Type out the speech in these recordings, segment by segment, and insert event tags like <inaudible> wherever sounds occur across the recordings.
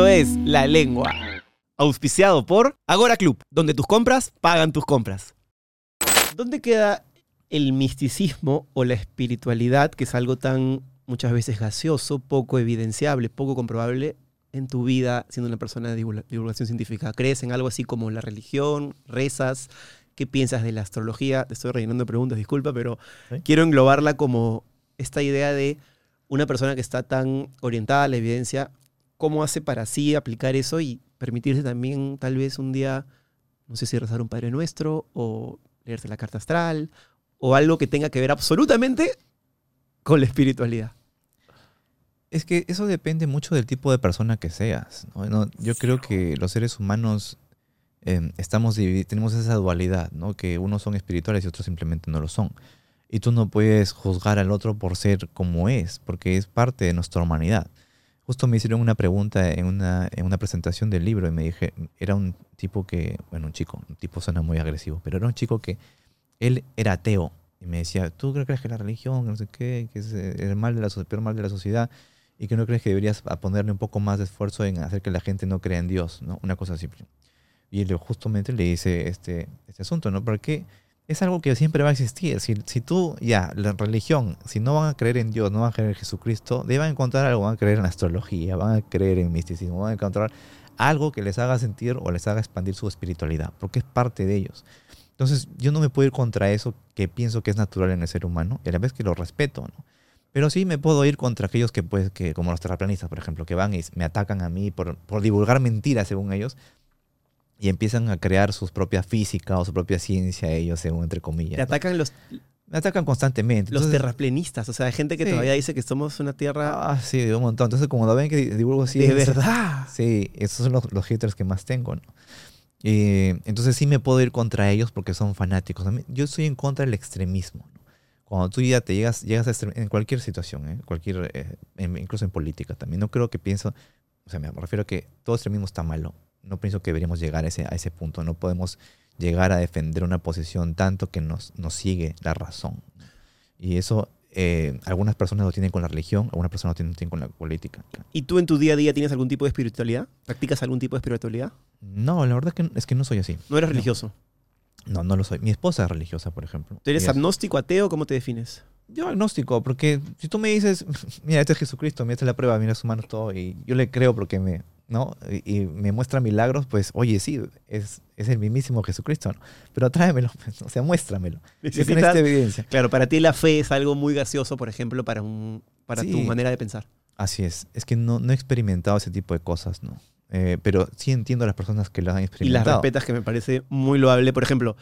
Esto es La Lengua, auspiciado por Agora Club, donde tus compras pagan tus compras. ¿Dónde queda el misticismo o la espiritualidad, que es algo tan muchas veces gaseoso, poco evidenciable, poco comprobable en tu vida siendo una persona de divulgación científica? ¿Crees en algo así como la religión, rezas? ¿Qué piensas de la astrología? Te estoy rellenando preguntas, disculpa, pero quiero englobarla como esta idea de una persona que está tan orientada a la evidencia, ¿cómo hace para sí aplicar eso y permitirse también tal vez un día, no sé si rezar un Padre Nuestro o leerse la carta astral o algo que tenga que ver absolutamente con la espiritualidad? Es que eso depende mucho del tipo de persona que seas. yo creo que los seres humanos em, estamos tenemos esa dualidad, ¿no? que unos son espirituales y otros simplemente no lo son. Y tú no puedes juzgar al otro por ser como es, porque es parte de nuestra humanidad. Justo me hicieron una pregunta en una, en una presentación del libro y me dije, era un tipo que, bueno, un chico, un tipo suena muy agresivo, pero era un chico que él era ateo y me decía, ¿tú crees que la religión, no sé qué, que es el, mal de la, el peor mal de la sociedad y que no crees que deberías ponerle un poco más de esfuerzo en hacer que la gente no crea en Dios, ¿no? Una cosa simple. Y él justamente le dice este, este asunto, ¿no? Porque es algo que siempre va a existir. Si, si tú, ya, la religión, si no van a creer en Dios, no van a creer en Jesucristo, deben encontrar algo, van a creer en astrología, van a creer en misticismo, van a encontrar algo que les haga sentir o les haga expandir su espiritualidad, porque es parte de ellos. Entonces, yo no me puedo ir contra eso que pienso que es natural en el ser humano, y a la vez que lo respeto, ¿no? Pero sí me puedo ir contra aquellos que, pues, que como los terraplanistas, por ejemplo, que van y me atacan a mí por, por divulgar mentiras, según ellos, y empiezan a crear sus propias física o su propia ciencia ellos, según entre comillas. Te atacan los... Me atacan constantemente. Los terraplenistas, o sea, hay gente que todavía dice que somos una tierra... Ah, sí, de un montón. Entonces, como lo ven que divulgo así... De verdad. Sí, esos son los, los haters que más tengo, ¿no? Entonces sí me puedo ir contra ellos porque son fanáticos. Yo estoy en contra del extremismo. ¿no? Cuando tú ya te llegas, llegas a en cualquier situación, ¿eh? cualquier, eh, incluso en política también, no creo que pienso, o sea, me refiero a que todo extremismo está malo no pienso que deberíamos llegar a ese, a ese punto. No podemos llegar a defender una posición tanto que nos, nos sigue la razón. Y eso eh, algunas personas lo tienen con la religión, algunas personas lo tienen, con la política. ¿Y tú en tu día a día tienes algún tipo de espiritualidad? ¿Practicas algún tipo de espiritualidad? No, la verdad es que, es que no soy así. ¿No eres religioso? No, no lo soy. Mi esposa es religiosa, por ejemplo. ¿Tú eres agnóstico, ateo? ¿Cómo te defines? Yo agnóstico, porque si tú me dices, <laughs> mira, este es Jesucristo, mira, esta es la prueba, mira sus manos, todo, y yo le creo porque me, ¿no? Y, me muestra milagros, pues, oye, sí, es, es el mismísimo Jesucristo, ¿no? Pero tráemelo, <laughs> pues, o sea, muéstramelo. Necesitas evidencia. Claro, para ti la fe es algo muy gaseoso, por ejemplo, para, un, para tu manera de pensar. Así es. Es que no, no he experimentado ese tipo de cosas, ¿no? Eh, pero sí entiendo a las personas que lo han experimentado. Y las respetas, que me parece muy loable. Por ejemplo,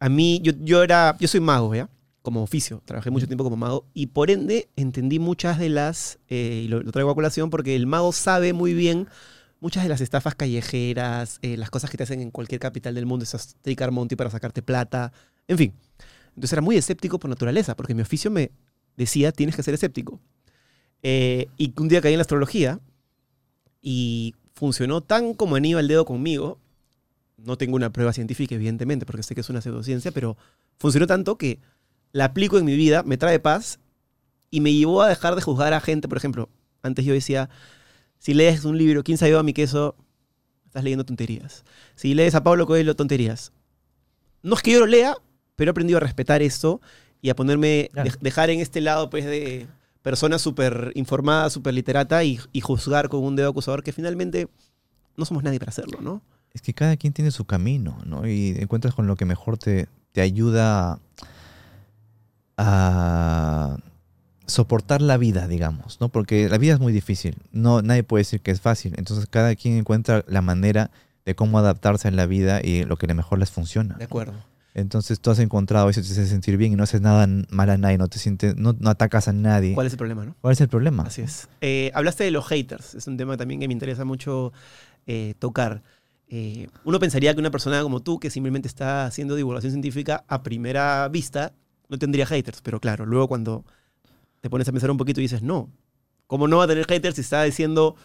a mí, yo, yo era, yo soy mago, ¿ya? Como oficio, trabajé mucho tiempo como mago y por ende entendí muchas de las, eh, y lo, traigo a colación porque el mago sabe muy bien muchas de las estafas callejeras, eh, las cosas que te hacen en cualquier capital del mundo, esas tricar monty para sacarte plata, en fin. Entonces era muy escéptico por naturaleza, porque mi oficio me decía tienes que ser escéptico. Eh, y un día caí en la astrología y funcionó tan como anillo al dedo conmigo. No tengo una prueba científica, evidentemente, porque sé que es una pseudociencia, pero funcionó tanto que la aplico en mi vida, me trae paz y me llevó a dejar de juzgar a gente. Por ejemplo, antes yo decía, si lees un libro, ¿quién sabe a mi queso? Estás leyendo tonterías. Si lees a Pablo Coelho, tonterías. No es que yo lo lea, pero he aprendido a respetar esto y a ponerme, dejar en este lado pues de persona súper informada, súper literata y, juzgar con un dedo acusador que finalmente no somos nadie para hacerlo, ¿no? Es que cada quien tiene su camino, ¿no? Y encuentras con lo que mejor te, te ayuda a soportar la vida, digamos, ¿no? Porque la vida es muy difícil, no, nadie puede decir que es fácil, entonces cada quien encuentra la manera de cómo adaptarse a la vida y lo que le mejor les funciona. De acuerdo. Entonces tú has encontrado eso, te hace sentir bien y no haces nada mal a nadie, no te sientes, no, atacas a nadie. ¿Cuál es el problema, no? ¿Cuál es el problema? Así es. Eh, hablaste de los haters, es un tema también que me interesa mucho eh, tocar. Eh, uno pensaría que una persona como tú, que simplemente está haciendo divulgación científica, a primera vista no tendría haters, pero claro, luego cuando te pones a pensar un poquito y dices, no, ¿cómo no va a tener haters si está diciendo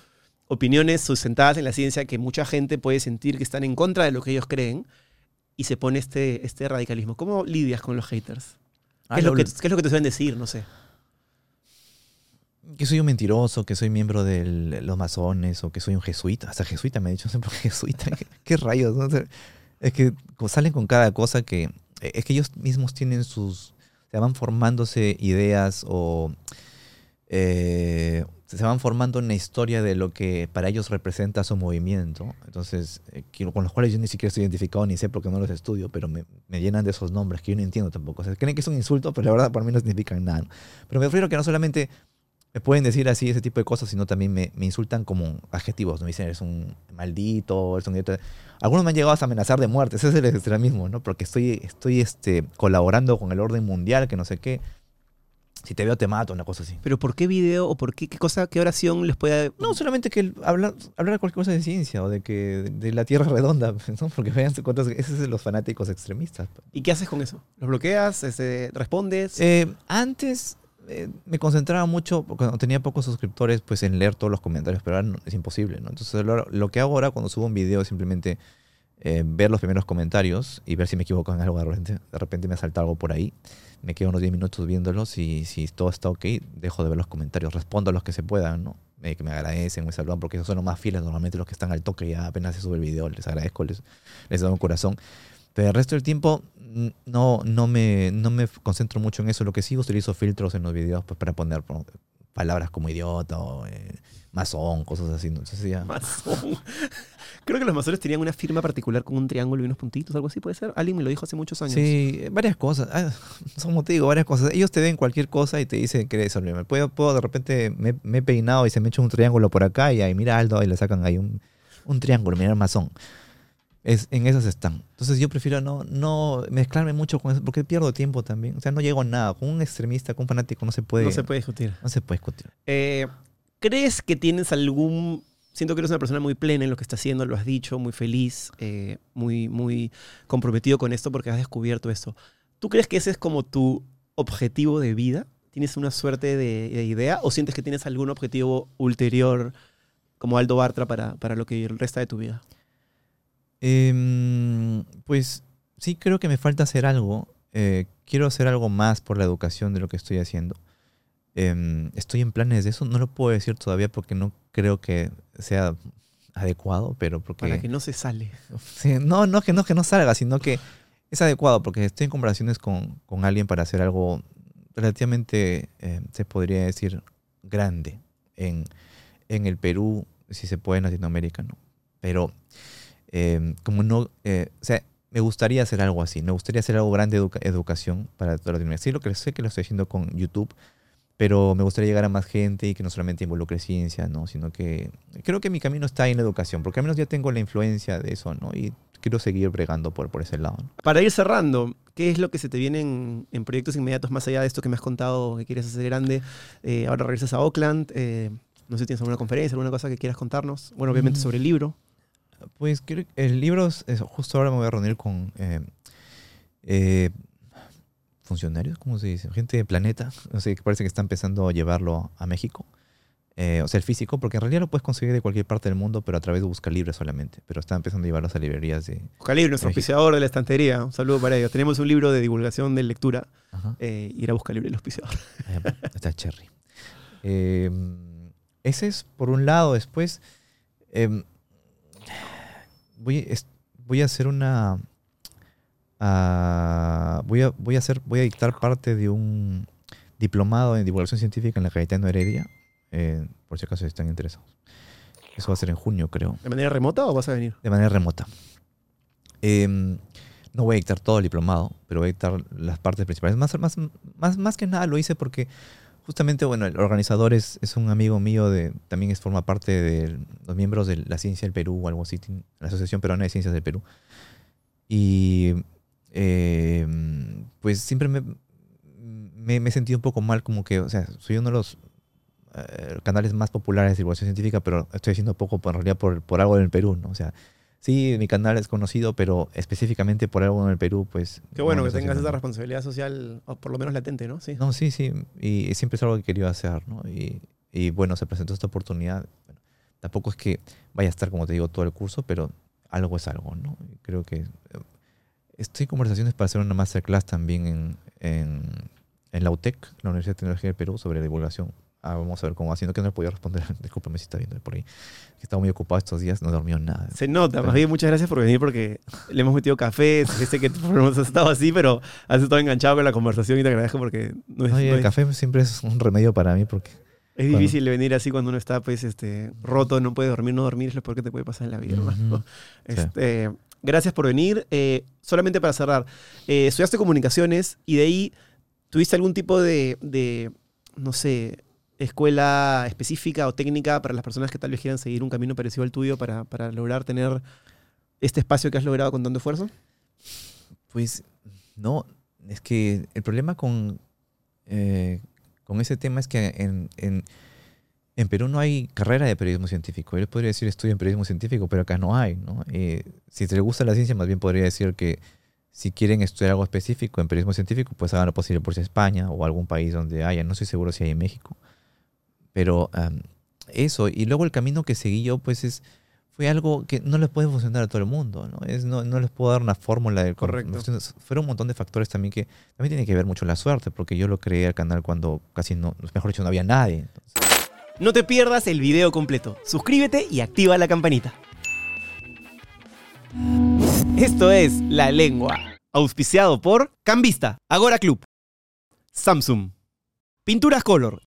opiniones sustentadas en la ciencia que mucha gente puede sentir que están en contra de lo que ellos creen y se pone este, este radicalismo? ¿Cómo lidias con los haters? ¿Qué, es, lo que, ¿Qué es lo que te suelen decir? No sé. que soy un mentiroso, que soy miembro de los masones o que soy un jesuita. Hasta jesuita me ha dicho, <laughs> qué jesuita. ¿Qué, qué rayos? ¿no? O sea, es que salen con cada cosa que... eh, Es que ellos mismos tienen sus... Se van formándose ideas o... eh, se van formando una historia de lo que para ellos representa su movimiento. Entonces, eh, con los cuales yo ni siquiera estoy identificado ni sé porque no los estudio, pero me, me llenan de esos nombres que yo no entiendo tampoco. O sea, creen que es un insulto, pero la verdad para mí no significan nada. Pero me refiero que no solamente me pueden decir así ese tipo de cosas, sino también me, me insultan como adjetivos. Me dicen, eres un maldito, eres un... idiota". Algunos me han llegado hasta amenazar de muerte. <laughs> Ese es el extremismo, ¿no? Porque estoy, estoy este, colaborando con el orden mundial, que no sé qué. Si te veo, te mato, una cosa así. Pero ¿por qué video o por qué, qué cosa, qué oración les puede... No, solamente que hablar, hablar de cualquier cosa de ciencia o de que de la Tierra redonda, <laughs> ¿no? Porque vean cuántos, ese es de los fanáticos extremistas. ¿Y qué haces con eso? ¿Los bloqueas? Este, ¿Respondes? Eh, antes eh, me concentraba mucho, cuando tenía pocos suscriptores, pues en leer todos los comentarios, pero ahora no- es imposible, ¿no? Entonces lo, que hago ahora cuando subo un video es simplemente eh, ver los primeros comentarios y ver si me equivoco en algo. De repente, de repente me salta algo por ahí. Me quedo unos 10 minutos viéndolos y si todo está ok, dejo de ver los comentarios. Respondo a los que se puedan, ¿no? Que me agradecen, me saludan, porque esos son los más fieles, normalmente los que están al toque ya apenas se sube el video. Les agradezco, les, les doy un corazón. Pero el resto del tiempo no, no, me, no me concentro mucho en eso. Lo que sí utilizo filtros en los videos pues, para poner palabras como idiota o eh, masón, cosas así. ¿no? Entonces ya... Masón. <laughs> Creo que los masones tenían una firma particular con un triángulo y unos puntitos, algo así puede ser. Alguien me lo dijo hace muchos años. Sí, varias cosas. Ah, <laughs> te digo, varias cosas. Ellos te ven cualquier cosa y te dicen que eres. Puedo, puedo de repente, me, me he peinado y se me echa un triángulo por acá y ahí mira Aldo y le sacan ahí un, un triángulo, mira el masón. Es, en esas están. Entonces yo prefiero no, no mezclarme mucho con eso porque pierdo tiempo también. O sea, no llego a nada. Con un extremista, con un fanático no se puede, No se puede discutir. no se puede discutir. Eh, ¿Crees que tienes algún... Siento que eres una persona muy plena en lo que estás haciendo, lo has dicho, muy feliz, eh, muy, muy comprometido con esto porque has descubierto esto. ¿Tú crees que ese es como tu objetivo de vida? ¿Tienes una suerte de, de idea o sientes que tienes algún objetivo ulterior como Aldo Bartra para, para lo que resta de tu vida? Em, pues sí creo que me falta hacer algo. Eh, quiero hacer algo más por la educación de lo que estoy haciendo. Em, estoy en planes de eso. No lo puedo decir todavía porque no creo que sea adecuado, pero porque... Para que no se sale. <laughs> No, no que no que no salga, sino que es adecuado porque estoy en conversaciones con, con alguien para hacer algo relativamente, eh, se podría decir, grande en, en el Perú, si se puede en Latinoamérica, ¿no? Pero eh, como no, eh, o sea, me gustaría hacer algo así, me gustaría hacer algo grande de educa- educación para toda Latinoamérica. Sí, lo que sé que lo estoy haciendo con YouTube, pero me gustaría llegar a más gente y que no solamente involucre ciencia, ¿no? Sino que creo que mi camino está en la educación, porque al menos ya tengo la influencia de eso, ¿no? Y quiero seguir bregando por, por ese lado. ¿no? Para ir cerrando, ¿qué es lo que se te viene en, en proyectos inmediatos más allá de esto que me has contado que quieres hacer grande? Eh, ahora regresas a Oakland. eh, no sé si tienes alguna conferencia, alguna cosa que quieras contarnos. Bueno, obviamente Mm. sobre el libro. Pues creo que el libro, es- justo ahora me voy a reunir con eh, eh, funcionarios, ¿cómo se dice? Gente de planeta, o sea, que parece que está empezando a llevarlo a México. Eh, o sea, el físico, porque en realidad lo puedes conseguir de cualquier parte del mundo, pero a través de Busca Libre solamente. Pero está empezando a llevarlos a librerías de... Calibre, nuestro auspiciador de la estantería. Un saludo para ellos. Tenemos un libro de divulgación de lectura. Eh, ir a buscar libre el auspiciador. Ahí Está Cherry. Eh, ese es por un lado. Después eh, voy, es- voy a hacer una. ah, voy, a, voy, a hacer, voy a dictar parte de un diplomado en divulgación científica en la Cayetano Heredia. eh, por si acaso están interesados. Eso va a ser en junio, creo ¿De manera remota o vas a venir? de manera remota. Em, no voy a dictar todo el diplomado, pero voy a dictar las partes principales. Más, más, más, más que nada lo hice porque justamente, bueno, el organizador es, es un amigo mío, de, también es, forma parte de los miembros de la Ciencia del Perú o algo así, la Asociación Peruana de Ciencias del Perú. Y em, pues siempre me, me, me he sentido un poco mal, como que, o sea, soy uno de los eh, canales más populares de divulgación científica, pero estoy haciendo poco por, en realidad por, por algo en el Perú, ¿no? O sea, sí, mi canal es conocido, pero específicamente por algo en el Perú, pues... Qué bueno no que tengas esa responsabilidad social, o por lo menos latente, ¿no? Sí. No, sí, sí, y siempre es algo que quería hacer, ¿no? Y, y bueno, se presentó esta oportunidad. Tampoco es que vaya a estar, como te digo, todo el curso, pero algo es algo, ¿no? Creo que... eh, Estoy en conversaciones para hacer una masterclass también en, en, en la UTEC, la Universidad de Tecnología del Perú, sobre divulgación ah, vamos a ver cómo haciendo que no le podía responder. <laughs> Discúlpame si está viendo por ahí. Estaba muy ocupado estos días, no dormió nada. Se nota, más bien muchas gracias por venir porque le hemos metido café, sé que hemos estado así, pero has estado enganchado con la conversación y te agradezco porque no es... Oye, el café siempre es un remedio para mí porque... Es difícil venir así cuando uno está pues este roto, no puede dormir, no dormir es lo peor que te puede pasar en la vida. <laughs> este, Gracias por venir. Eh, solamente para cerrar, eh, estudiaste comunicaciones y de ahí tuviste algún tipo de, de no sé, escuela específica o técnica para las personas que tal vez quieran seguir un camino parecido al tuyo para, para lograr tener este espacio que has logrado con tanto esfuerzo? Pues no, es que el problema con, eh, con ese tema es que en, en, en, Perú no hay carrera de periodismo científico. Yo podría decir estudio en periodismo científico, pero acá no hay. ¿no? Eh, si te gusta la ciencia, más bien podría decir que si quieren estudiar algo específico en periodismo científico, pues hagan lo posible por España o algún país donde haya. No estoy seguro si hay en México. Pero eso, y luego el camino que seguí yo, pues es, fue algo que no les puede funcionar a todo el mundo, ¿no? Es, no, no les puedo dar una fórmula de correcto. Fueron un montón de factores también que también tiene que ver mucho la suerte, porque yo lo creé al canal cuando casi no, mejor dicho, no había nadie. No te pierdas el video completo. Suscríbete y activa la campanita. Esto es La Lengua, auspiciado por Cambista, Agora Club, Samsung, Pinturas Color